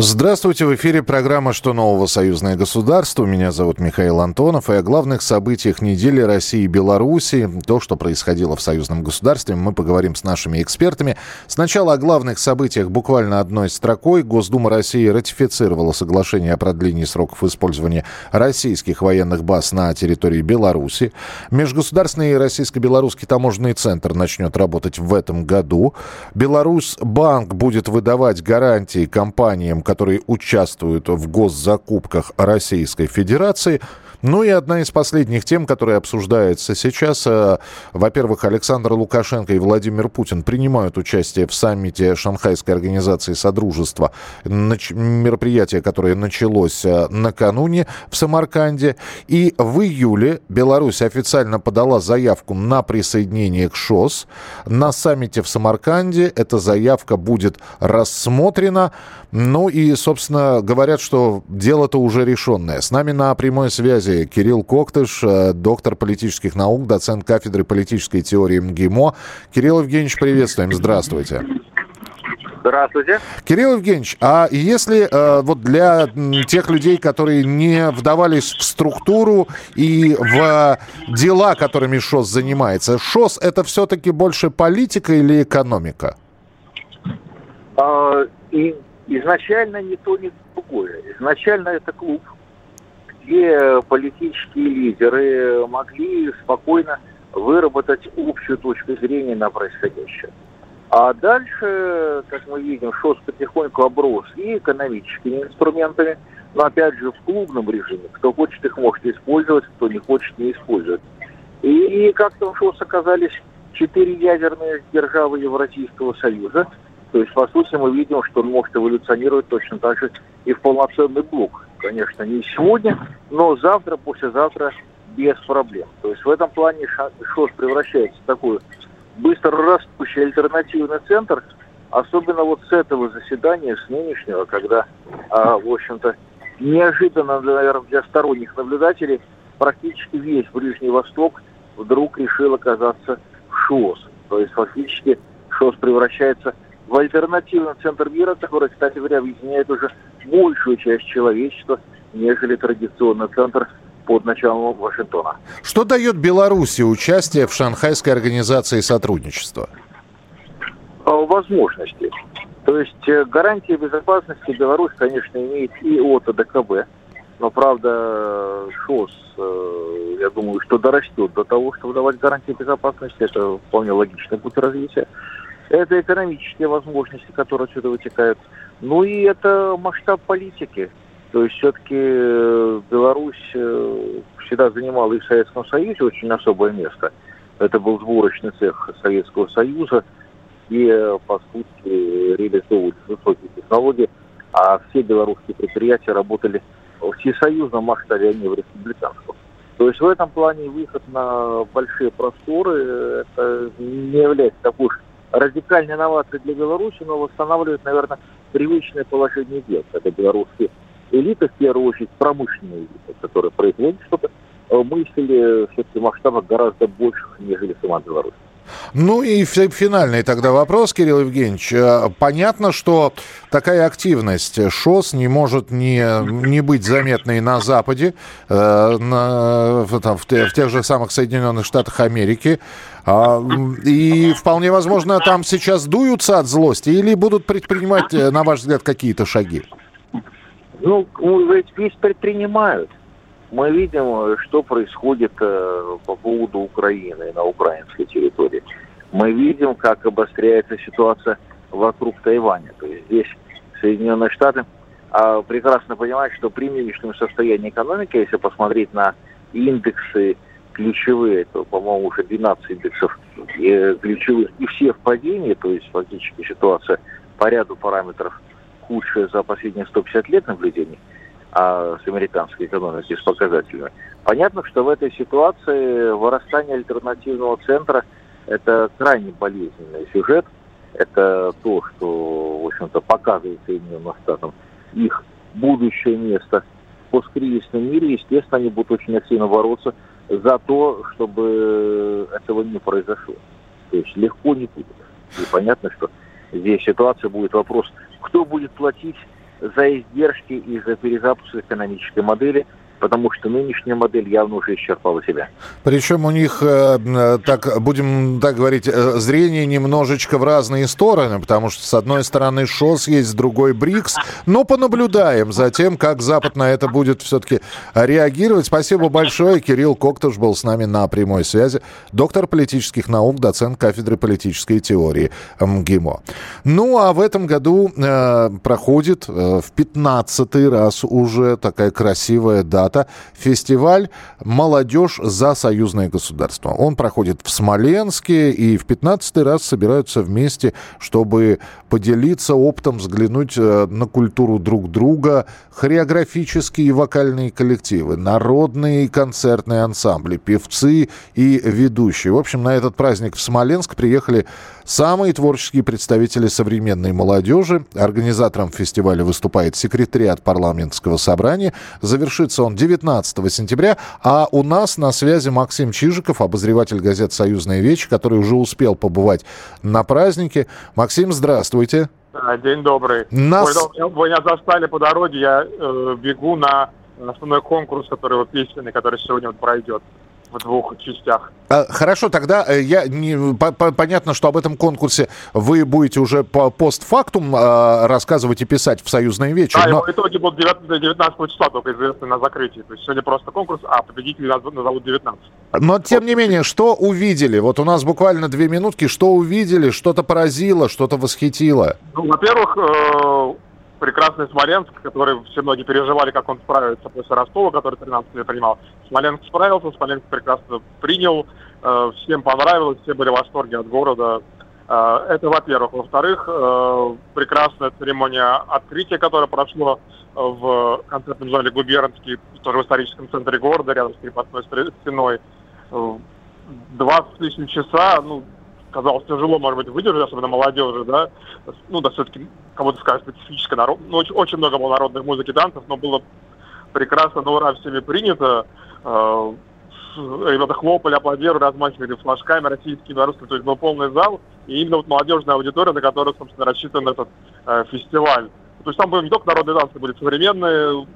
Здравствуйте, в эфире программа «Что нового? Союзное государство». Меня зовут Михаил Антонов. И о главных событиях недели России и Беларуси, то, что происходило в союзном государстве, мы поговорим с нашими экспертами. Сначала о главных событиях буквально одной строкой. Госдума России ратифицировала соглашение о продлении сроков использования российских военных баз на территории Беларуси. Межгосударственный российско-белорусский таможенный центр начнет работать в этом году. Беларусь банк будет выдавать гарантии компаниям, которые участвуют в госзакупках Российской Федерации – ну и одна из последних тем, которая обсуждается сейчас. Э, во-первых, Александр Лукашенко и Владимир Путин принимают участие в саммите Шанхайской организации Содружества. Мероприятие, которое началось э, накануне в Самарканде. И в июле Беларусь официально подала заявку на присоединение к ШОС. На саммите в Самарканде эта заявка будет рассмотрена. Ну и, собственно, говорят, что дело-то уже решенное. С нами на прямой связи Кирилл Коктыш, э, доктор политических наук, доцент кафедры политической теории МГИМО. Кирилл Евгеньевич, приветствуем. Здравствуйте. Здравствуйте. Кирилл Евгеньевич, а если э, вот для тех людей, которые не вдавались в структуру и в дела, которыми ШОС занимается, ШОС это все-таки больше политика или экономика? А, и изначально ни то, ни другое. Изначально это клуб, где политические лидеры могли спокойно выработать общую точку зрения на происходящее. А дальше, как мы видим, ШОС потихоньку оброс и экономическими инструментами, но опять же в клубном режиме. Кто хочет, их может использовать, кто не хочет, не использовать. И, и как-то в ШОС оказались четыре ядерные державы Евразийского Союза – то есть, по сути, мы видим, что он может эволюционировать точно так же и в полноценный блок. Конечно, не сегодня, но завтра, послезавтра без проблем. То есть в этом плане ШОС превращается в такой быстро растущий альтернативный центр, особенно вот с этого заседания, с нынешнего, когда, а, в общем-то, неожиданно, наверное, для сторонних наблюдателей практически весь Ближний Восток вдруг решил оказаться в ШОС. То есть фактически ШОС превращается в альтернативный центр мира, который, кстати говоря, объединяет уже большую часть человечества, нежели традиционный центр под началом Вашингтона. Что дает Беларуси участие в Шанхайской организации сотрудничества? А, возможности. То есть э, гарантии безопасности Беларусь, конечно, имеет и от АДКБ, но, правда, ШОС, э, я думаю, что дорастет до того, чтобы давать гарантии безопасности. Это вполне логичный путь развития. Это экономические возможности, которые отсюда вытекают. Ну и это масштаб политики. То есть все-таки э, Беларусь э, всегда занимала и в Советском Союзе очень особое место. Это был сборочный цех Советского Союза, и э, по сути реализовывались высокие технологии, а все белорусские предприятия работали в всесоюзном масштабе, а не в республиканском. То есть в этом плане выход на большие просторы это не является такой уж радикальная инновация для Беларуси, но восстанавливает, наверное, привычное положение дел. Это белорусские элиты, в первую очередь промышленные элиты, которые производят что-то, э, мыслили все-таки в масштабах гораздо больших, нежели сама Беларусь. Ну и финальный тогда вопрос, Кирилл Евгеньевич. Э, понятно, что такая активность ШОС не может не, не быть заметной на Западе, э, на, там, в, в тех же самых Соединенных Штатах Америки. А, и вполне возможно, там сейчас дуются от злости или будут предпринимать, э, на ваш взгляд, какие-то шаги? Ну, ведь предпринимают. Мы видим, что происходит э, по поводу Украины на украинской территории. Мы видим, как обостряется ситуация вокруг Тайваня. То есть здесь Соединенные Штаты а, прекрасно понимают, что при нынешнем состоянии экономики, если посмотреть на индексы ключевые, то, по-моему, уже 12 индексов э, ключевых, и все в падении, то есть фактически ситуация по ряду параметров худшая за последние 150 лет наблюдений – а с американской экономикой, с показателями. Понятно, что в этой ситуации вырастание альтернативного центра – это крайне болезненный сюжет. Это то, что, в общем-то, показывает Соединенным Штатам их будущее место в посткризисном мире. Естественно, они будут очень активно бороться за то, чтобы этого не произошло. То есть легко не будет. И понятно, что здесь ситуация будет вопрос, кто будет платить за издержки и за перезапуск экономической модели – потому что нынешняя модель явно уже исчерпала себя. Причем у них, э, э, так будем так говорить, э, зрение немножечко в разные стороны, потому что с одной стороны ШОС есть, с другой БРИКС, но понаблюдаем за тем, как Запад на это будет все-таки реагировать. Спасибо большое. Кирилл Коктыш был с нами на прямой связи. Доктор политических наук, доцент кафедры политической теории МГИМО. Ну, а в этом году э, проходит э, в 15 раз уже такая красивая дата дата фестиваль «Молодежь за союзное государство». Он проходит в Смоленске, и в 15 раз собираются вместе, чтобы поделиться опытом, взглянуть э, на культуру друг друга, хореографические и вокальные коллективы, народные концертные ансамбли, певцы и ведущие. В общем, на этот праздник в Смоленск приехали самые творческие представители современной молодежи. Организатором фестиваля выступает секретариат парламентского собрания. Завершится он 19 сентября. А у нас на связи Максим Чижиков, обозреватель газет «Союзная вещь», который уже успел побывать на празднике. Максим, здравствуйте. День добрый. Нас... Вы, вы меня застали по дороге, я э, бегу на основной конкурс, который вот песенный, который сегодня вот пройдет в двух частях. А, хорошо, тогда э, я не, по, по, понятно, что об этом конкурсе вы будете уже по постфактум э, рассказывать и писать в союзные вечер. Да, но... его итоги будут 19, 19 числа только известны на закрытии. То есть сегодня просто конкурс, а победители назовут 19. Но тем не менее, что увидели? Вот у нас буквально две минутки. Что увидели? Что-то поразило, что-то восхитило? Ну, во-первых, э, прекрасный Смоленск, который все многие переживали, как он справится после Ростова, который 13 лет принимал. Смоленск справился, Смоленск прекрасно принял, э, всем понравилось, все были в восторге от города. Э, это, во-первых. Во-вторых, э, прекрасная церемония открытия, которая прошла в концертном зале «Губернский», тоже в историческом центре города, рядом с крепостной стеной. Два с лишним часа, ну, казалось, тяжело, может быть, выдержать, особенно молодежи, да, ну, да, все-таки кому-то скажет специфическая народ, ну, очень, очень много было народной музыки, танцев, но было прекрасно, на ура всеми принято, э, ребята хлопали, аплодировали, размахивали флажками российскими, белорусскими, то есть был полный зал, и именно вот молодежная аудитория, на которую, собственно, рассчитан этот э, фестиваль. То есть там были не только народные танцы, были современные,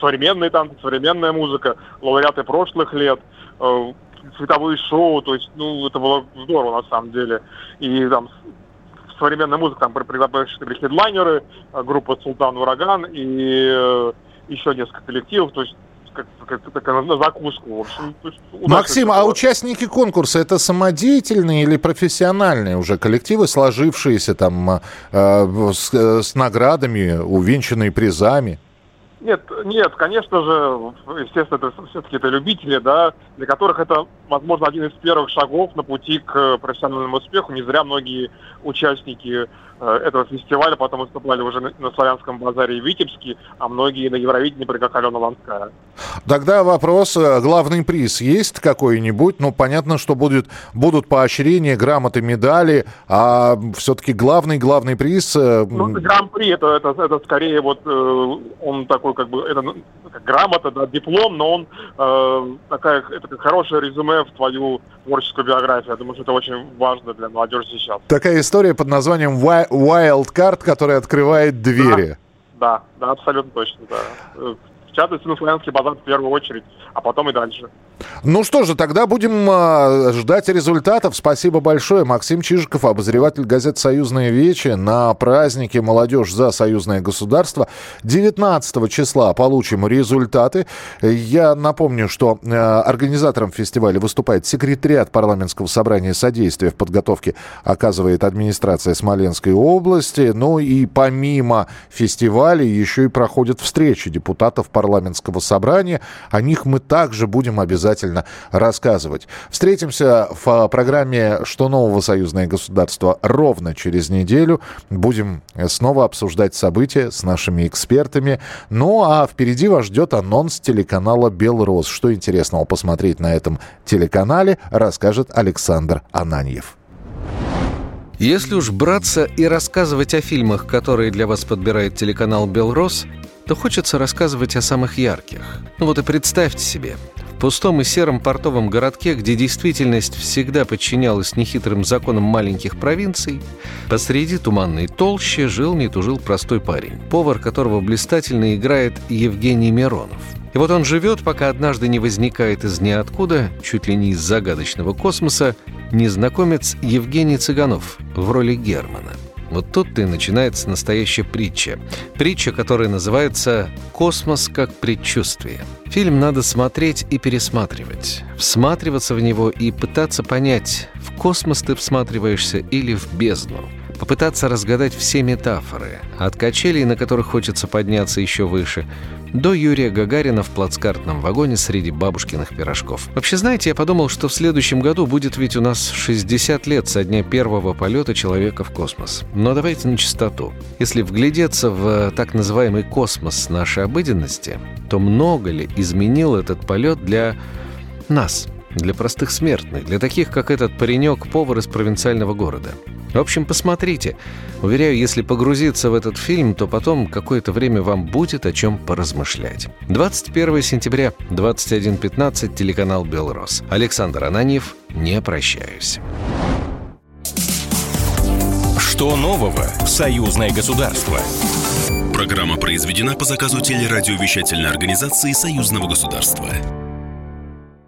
современные танцы, современная музыка, лауреаты прошлых лет, э, световые шоу, то есть, ну, это было здорово на самом деле. И там современная музыка, там пришли хедлайнеры, э, группа Султан Ураган и э, еще несколько коллективов, то есть как, как, как, на закуску. В общем, Максим, а участники конкурса это самодеятельные или профессиональные уже коллективы, сложившиеся там э, э с, с наградами, увенчанные призами? Нет, нет, конечно же, естественно, это все-таки это любители, да, для которых это, возможно, один из первых шагов на пути к профессиональному успеху. Не зря многие участники Э, этого фестиваля, потом выступали уже на, Славянском базаре и Витебске, а многие на Евровидении, как Алена Ланская. Тогда вопрос, э, главный приз есть какой-нибудь? Ну, понятно, что будет, будут поощрения, грамоты, медали, а все-таки главный, главный приз... Э, ну, гран-при, это, это, это скорее вот, он такой, как бы, это как грамота, да, диплом, но он э, такая, это как хорошее резюме в твою творческую биографию. Я думаю, что это очень важно для молодежи сейчас. Такая история под названием Wildcard, который открывает двери. Да, да, да абсолютно точно, да. В частности, на славянский базар в первую очередь, а потом и дальше. Ну что же, тогда будем э, ждать результатов. Спасибо большое. Максим Чижиков, обозреватель газет «Союзные вечи» на празднике «Молодежь за союзное государство». 19 числа получим результаты. Я напомню, что э, организатором фестиваля выступает секретариат парламентского собрания содействия в подготовке оказывает администрация Смоленской области. Ну и помимо фестиваля еще и проходят встречи депутатов парламентского собрания. О них мы также будем обязательно рассказывать. Встретимся в программе «Что нового союзное государство» ровно через неделю. Будем снова обсуждать события с нашими экспертами. Ну а впереди вас ждет анонс телеканала «Белрос». Что интересного посмотреть на этом телеканале, расскажет Александр Ананьев. Если уж браться и рассказывать о фильмах, которые для вас подбирает телеканал «Белрос», то хочется рассказывать о самых ярких. Вот и представьте себе, пустом и сером портовом городке, где действительность всегда подчинялась нехитрым законам маленьких провинций, посреди туманной толщи жил не тужил простой парень, повар которого блистательно играет Евгений Миронов. И вот он живет, пока однажды не возникает из ниоткуда, чуть ли не из загадочного космоса, незнакомец Евгений Цыганов в роли Германа – вот тут-то и начинается настоящая притча. Притча, которая называется «Космос как предчувствие». Фильм надо смотреть и пересматривать, всматриваться в него и пытаться понять, в космос ты всматриваешься или в бездну попытаться разгадать все метафоры, от качелей, на которых хочется подняться еще выше, до Юрия Гагарина в плацкартном вагоне среди бабушкиных пирожков. Вообще, знаете, я подумал, что в следующем году будет ведь у нас 60 лет со дня первого полета человека в космос. Но давайте на чистоту. Если вглядеться в так называемый космос нашей обыденности, то много ли изменил этот полет для нас, для простых смертных, для таких, как этот паренек-повар из провинциального города? В общем, посмотрите. Уверяю, если погрузиться в этот фильм, то потом какое-то время вам будет о чем поразмышлять. 21 сентября, 21.15, телеканал «Белрос». Александр Ананьев, не прощаюсь. Что нового в союзное государство? Программа произведена по заказу телерадиовещательной организации Союзного государства.